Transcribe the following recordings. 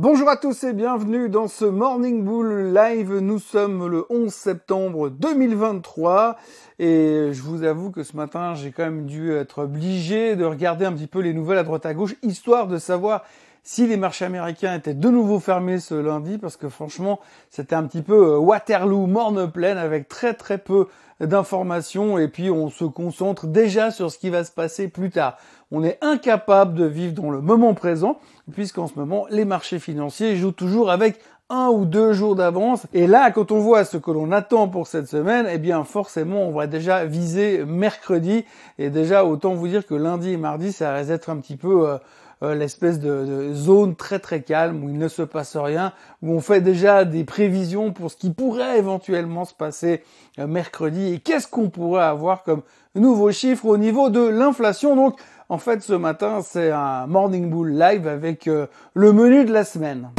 Bonjour à tous et bienvenue dans ce Morning Bull Live. Nous sommes le 11 septembre 2023 et je vous avoue que ce matin j'ai quand même dû être obligé de regarder un petit peu les nouvelles à droite à gauche histoire de savoir si les marchés américains étaient de nouveau fermés ce lundi parce que franchement c'était un petit peu euh, Waterloo morne pleine avec très très peu d'informations et puis on se concentre déjà sur ce qui va se passer plus tard on est incapable de vivre dans le moment présent, puisqu'en ce moment, les marchés financiers jouent toujours avec un ou deux jours d'avance. Et là, quand on voit ce que l'on attend pour cette semaine, eh bien, forcément, on va déjà viser mercredi. Et déjà, autant vous dire que lundi et mardi, ça risque d'être un petit peu euh, euh, l'espèce de, zone très très calme où il ne se passe rien, où on fait déjà des prévisions pour ce qui pourrait éventuellement se passer euh, mercredi. Et qu'est-ce qu'on pourrait avoir comme nouveaux chiffres au niveau de l'inflation? Donc, en fait, ce matin, c'est un Morning Bull Live avec euh, le menu de la semaine.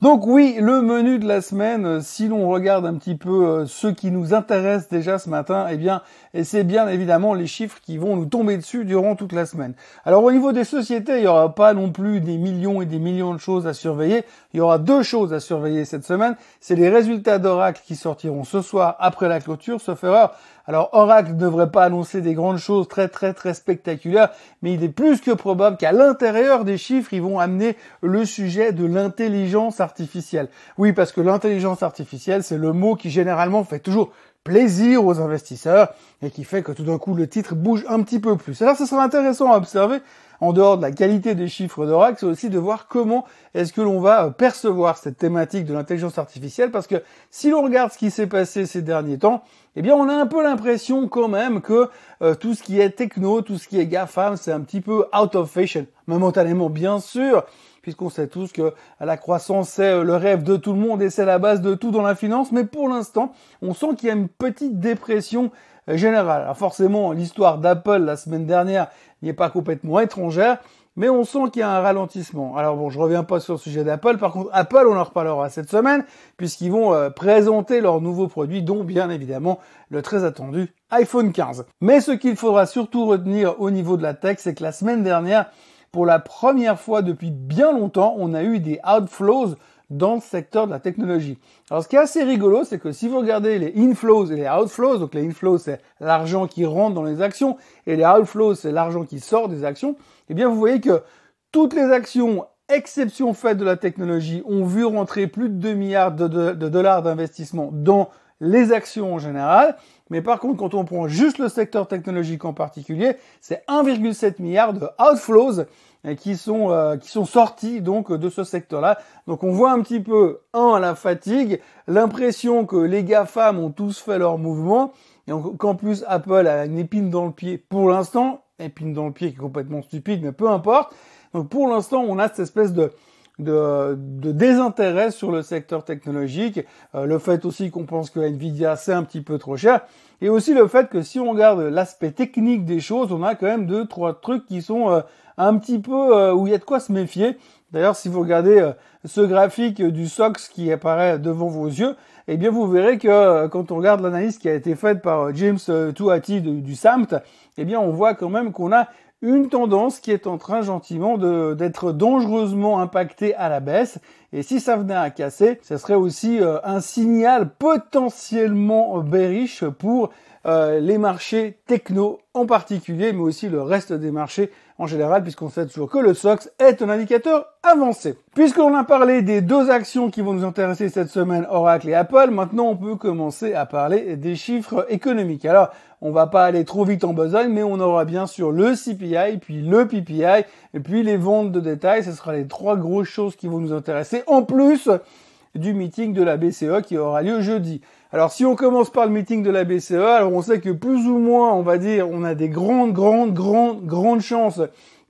Donc oui, le menu de la semaine, euh, si l'on regarde un petit peu euh, ce qui nous intéresse déjà ce matin, eh bien, et c'est bien évidemment les chiffres qui vont nous tomber dessus durant toute la semaine. Alors au niveau des sociétés, il n'y aura pas non plus des millions et des millions de choses à surveiller. Il y aura deux choses à surveiller cette semaine. C'est les résultats d'Oracle qui sortiront ce soir après la clôture, sauf erreur. Alors Oracle ne devrait pas annoncer des grandes choses très très très spectaculaires, mais il est plus que probable qu'à l'intérieur des chiffres, ils vont amener le sujet de l'intelligence artificielle. Oui, parce que l'intelligence artificielle, c'est le mot qui généralement fait toujours plaisir aux investisseurs et qui fait que tout d'un coup le titre bouge un petit peu plus. Alors ce sera intéressant à observer en dehors de la qualité des chiffres d'Oracle, c'est aussi de voir comment est-ce que l'on va percevoir cette thématique de l'intelligence artificielle parce que si l'on regarde ce qui s'est passé ces derniers temps, eh bien on a un peu l'impression quand même que euh, tout ce qui est techno, tout ce qui est GAFAM, c'est un petit peu out of fashion. Momentanément bien sûr, puisqu'on sait tous que la croissance c'est euh, le rêve de tout le monde et c'est la base de tout dans la finance, mais pour l'instant, on sent qu'il y a une petite dépression euh, générale. Alors forcément, l'histoire d'Apple la semaine dernière n'est pas complètement étrangère, mais on sent qu'il y a un ralentissement. Alors bon, je reviens pas sur le sujet d'Apple. Par contre, Apple, on en reparlera cette semaine, puisqu'ils vont euh, présenter leurs nouveaux produits, dont bien évidemment le très attendu iPhone 15. Mais ce qu'il faudra surtout retenir au niveau de la tech, c'est que la semaine dernière, pour la première fois depuis bien longtemps, on a eu des outflows dans le secteur de la technologie. Alors ce qui est assez rigolo, c'est que si vous regardez les inflows et les outflows, donc les inflows c'est l'argent qui rentre dans les actions et les outflows c'est l'argent qui sort des actions, eh bien vous voyez que toutes les actions, exception faite de la technologie, ont vu rentrer plus de 2 milliards de, de dollars d'investissement dans les actions en général. Mais par contre, quand on prend juste le secteur technologique en particulier, c'est 1,7 milliard de outflows euh, qui sont euh, qui sont sortis donc de ce secteur-là. Donc on voit un petit peu un la fatigue, l'impression que les GAFAM ont tous fait leur mouvement et qu'en plus Apple a une épine dans le pied pour l'instant, épine dans le pied qui est complètement stupide mais peu importe. Donc pour l'instant, on a cette espèce de de, désintérêt sur le secteur technologique, euh, le fait aussi qu'on pense que Nvidia c'est un petit peu trop cher, et aussi le fait que si on regarde l'aspect technique des choses, on a quand même deux trois trucs qui sont euh, un petit peu euh, où il y a de quoi se méfier. D'ailleurs, si vous regardez ce graphique du SOX qui apparaît devant vos yeux, eh bien vous verrez que quand on regarde l'analyse qui a été faite par James Tuati du, du SAMT, eh bien on voit quand même qu'on a une tendance qui est en train gentiment d'être dangereusement impactée à la baisse. Et si ça venait à casser, ce serait aussi euh, un signal potentiellement bearish pour euh, les marchés techno en particulier, mais aussi le reste des marchés en général, puisqu'on sait toujours que le SOX est un indicateur avancé. Puisqu'on a parlé des deux actions qui vont nous intéresser cette semaine, Oracle et Apple, maintenant on peut commencer à parler des chiffres économiques. Alors, on va pas aller trop vite en besogne, mais on aura bien sûr le CPI, puis le PPI, et puis les ventes de détail. Ce sera les trois grosses choses qui vont nous intéresser, en plus du meeting de la BCE qui aura lieu jeudi. Alors si on commence par le meeting de la BCE, alors on sait que plus ou moins, on va dire, on a des grandes, grandes, grandes, grandes chances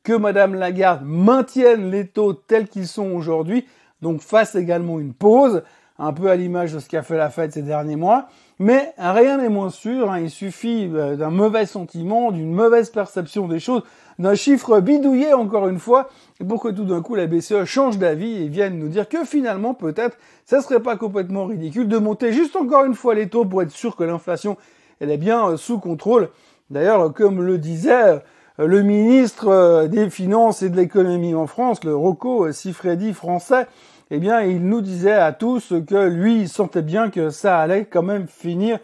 que Madame Lagarde maintienne les taux tels qu'ils sont aujourd'hui, donc fasse également une pause, un peu à l'image de ce qu'a fait la Fed ces derniers mois. Mais rien n'est moins sûr, hein. il suffit euh, d'un mauvais sentiment, d'une mauvaise perception des choses, d'un chiffre bidouillé encore une fois, pour que tout d'un coup la BCE change d'avis et vienne nous dire que finalement peut-être ça serait pas complètement ridicule de monter juste encore une fois les taux pour être sûr que l'inflation elle est bien euh, sous contrôle. D'ailleurs, comme le disait le ministre des Finances et de l'économie en France, le Rocco Siffredi français, eh bien, il nous disait à tous que lui, il sentait bien que ça allait quand même finir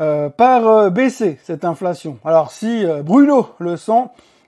euh, par euh, baisser cette inflation. Alors si euh, Bruno le sent,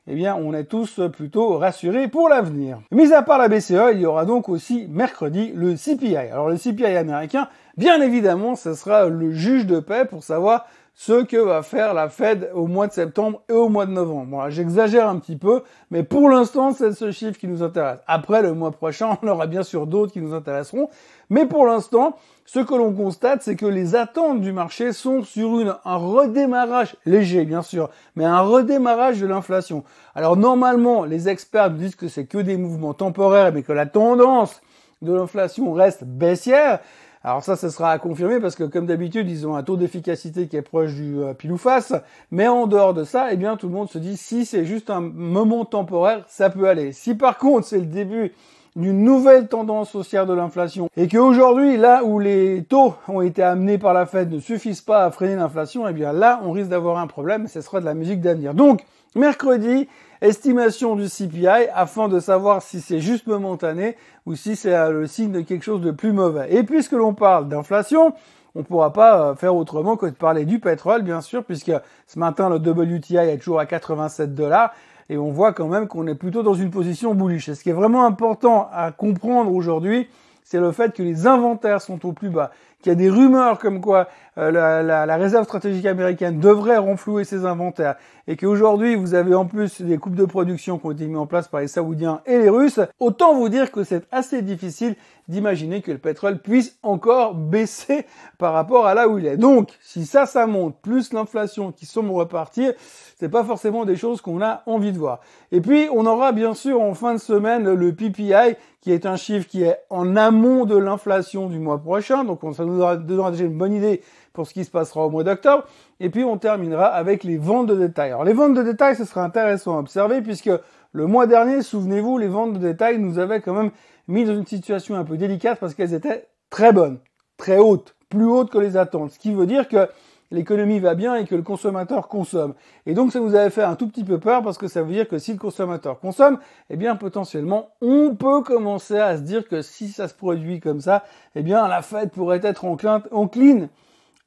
eh bien, on est tous plutôt rassurés pour l'avenir. Mis à part la BCE, il y aura donc aussi mercredi le CPI. Alors le CPI américain, bien évidemment, ce sera le juge de paix pour savoir ce que va faire la Fed au mois de septembre et au mois de novembre. J'exagère un petit peu, mais pour l'instant, c'est ce chiffre qui nous intéresse. Après, le mois prochain, on aura bien sûr d'autres qui nous intéresseront. Mais pour l'instant, ce que l'on constate, c'est que les attentes du marché sont sur une, un redémarrage léger, bien sûr, mais un redémarrage de l'inflation. Alors normalement, les experts disent que c'est que des mouvements temporaires, mais que la tendance de l'inflation reste baissière. Alors ça, ce sera à confirmer parce que comme d'habitude, ils ont un taux d'efficacité qui est proche du euh, pile ou face. Mais en dehors de ça, eh bien, tout le monde se dit si c'est juste un moment temporaire, ça peut aller. Si par contre c'est le début d'une nouvelle tendance haussière de l'inflation et qu'aujourd'hui, là où les taux ont été amenés par la Fed ne suffisent pas à freiner l'inflation, eh bien là, on risque d'avoir un problème. Ce sera de la musique d'avenir. Donc, mercredi, estimation du CPI afin de savoir si c'est juste momentané ou si c'est euh, le signe de quelque chose de plus mauvais. Et puisque l'on parle d'inflation, on ne pourra pas euh, faire autrement que de parler du pétrole, bien sûr, puisque ce matin, le WTI est toujours à 87 dollars et on voit quand même qu'on est plutôt dans une position bullish. Et ce qui est vraiment important à comprendre aujourd'hui, c'est le fait que les inventaires sont au plus bas, qu'il y a des rumeurs comme quoi euh, la, réserve stratégique américaine devrait renflouer ses inventaires, et qu'aujourd'hui vous avez en plus des coupes de production qui ont été mises en place par les Saoudiens et les Russes, autant vous dire que c'est assez difficile d'imaginer que le pétrole puisse encore baisser par rapport à là où il est. Donc, si ça, ça monte, plus l'inflation qui semble repartir, c'est pas forcément des choses qu'on a envie de voir. Et puis, on aura bien sûr en fin de semaine le PPI, qui est un chiffre qui est en amont de l'inflation du mois prochain. Donc, nous donnera déjà une bonne idée pour ce qui se passera au mois d'octobre. Et puis, on terminera avec les ventes de détail. Alors, les ventes de détail, ce sera intéressant à observer puisque le mois dernier, souvenez-vous, les ventes de détail nous avaient quand même mis dans une situation un peu délicate parce qu'elles étaient très bonnes, très hautes, plus hautes que les attentes. Ce qui veut dire que l'économie va bien et que le consommateur consomme. Et donc ça nous avait fait un tout petit peu peur parce que ça veut dire que si le consommateur consomme, eh bien potentiellement on peut commencer à se dire que si ça se produit comme ça, eh bien la fête pourrait être encline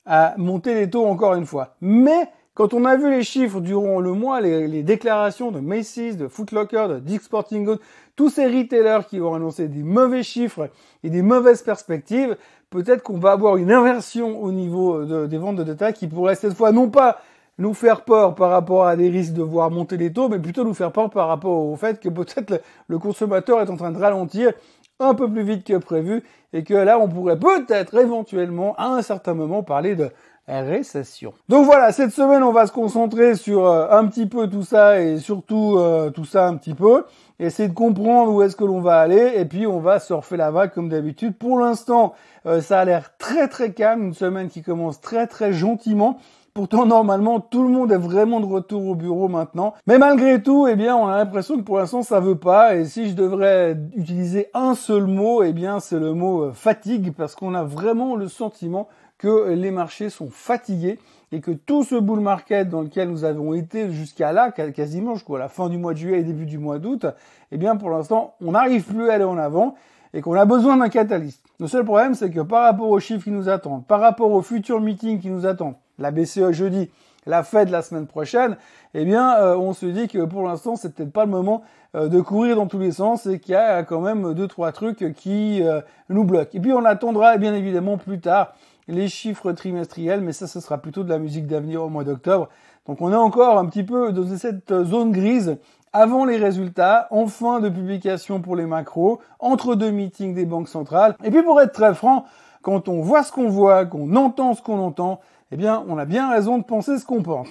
à monter les taux encore une fois. Mais quand on a vu les chiffres durant le mois, les, déclarations de Macy's, de Foot Locker, de Dick's Sporting Goods, tous ces retailers qui vont annoncer des mauvais chiffres et des mauvaises perspectives, peut-être qu'on va avoir une inversion au niveau des ventes de détail qui pourrait cette fois non pas nous faire peur par rapport à des risques de voir monter les taux, mais plutôt nous faire peur par rapport au fait que peut-être le consommateur est en train de ralentir un peu plus vite que prévu et que là on pourrait peut-être éventuellement à un certain moment parler de récession. Donc voilà, cette semaine on va se concentrer sur euh, un petit peu tout ça et surtout euh, tout ça un petit peu, essayer de comprendre où est-ce que l'on va aller et puis on va surfer la vague comme d'habitude. Pour l'instant, euh, ça a l'air très très calme, une semaine qui commence très très gentiment. Pourtant, normalement, tout le monde est vraiment de retour au bureau maintenant. Mais malgré tout, eh bien, on a l'impression que pour l'instant, ça veut pas. Et si je devrais utiliser un seul mot, eh bien, c'est le mot fatigue, parce qu'on a vraiment le sentiment que les marchés sont fatigués et que tout ce bull market dans lequel nous avons été jusqu'à là, quasiment jusqu'à la fin du mois de juillet et début du mois d'août, eh bien pour l'instant, on n'arrive plus à aller en avant et qu'on a besoin d'un catalyste. Le seul problème, c'est que par rapport aux chiffres qui nous attendent, par rapport aux futurs meetings qui nous attendent, la BCE jeudi, la Fed la semaine prochaine, eh bien, euh, on se dit que pour l'instant, c'est peut-être pas le moment euh, de courir dans tous les sens et qu'il y a quand même deux trois trucs qui euh, nous bloquent. Et puis, on attendra bien évidemment plus tard les chiffres trimestriels, mais ça, ce sera plutôt de la musique d'avenir au mois d'octobre. Donc on est encore un petit peu dans cette zone grise avant les résultats, en fin de publication pour les macros, entre deux meetings des banques centrales. Et puis pour être très franc, quand on voit ce qu'on voit, qu'on entend ce qu'on entend, eh bien on a bien raison de penser ce qu'on pense.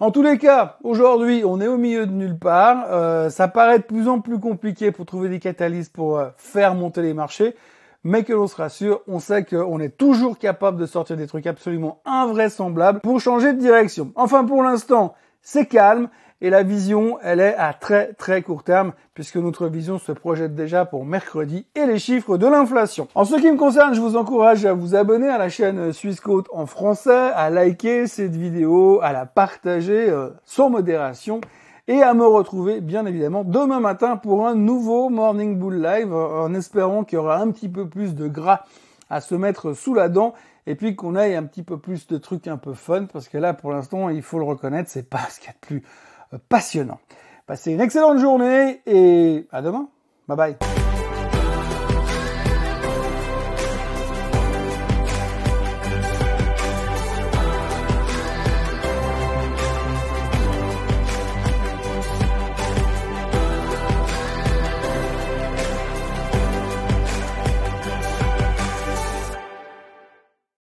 En tous les cas, aujourd'hui, on est au milieu de nulle part. Euh, ça paraît de plus en plus compliqué pour trouver des catalystes pour euh, faire monter les marchés mais que l'on se rassure, on sait qu'on est toujours capable de sortir des trucs absolument invraisemblables pour changer de direction. Enfin, pour l'instant, c'est calme et la vision, elle est à très très court terme puisque notre vision se projette déjà pour mercredi et les chiffres de l'inflation. En ce qui me concerne, je vous encourage à vous abonner à la chaîne Suisse en français, à liker cette vidéo, à la partager euh, sans modération et à me retrouver bien évidemment demain matin pour un nouveau Morning Bull Live en espérant qu'il y aura un petit peu plus de gras à se mettre sous la dent et puis qu'on aille un petit peu plus de trucs un peu fun parce que là pour l'instant il faut le reconnaître c'est pas ce qu'il y a de plus euh, passionnant. Passez une excellente journée et à demain. Bye bye.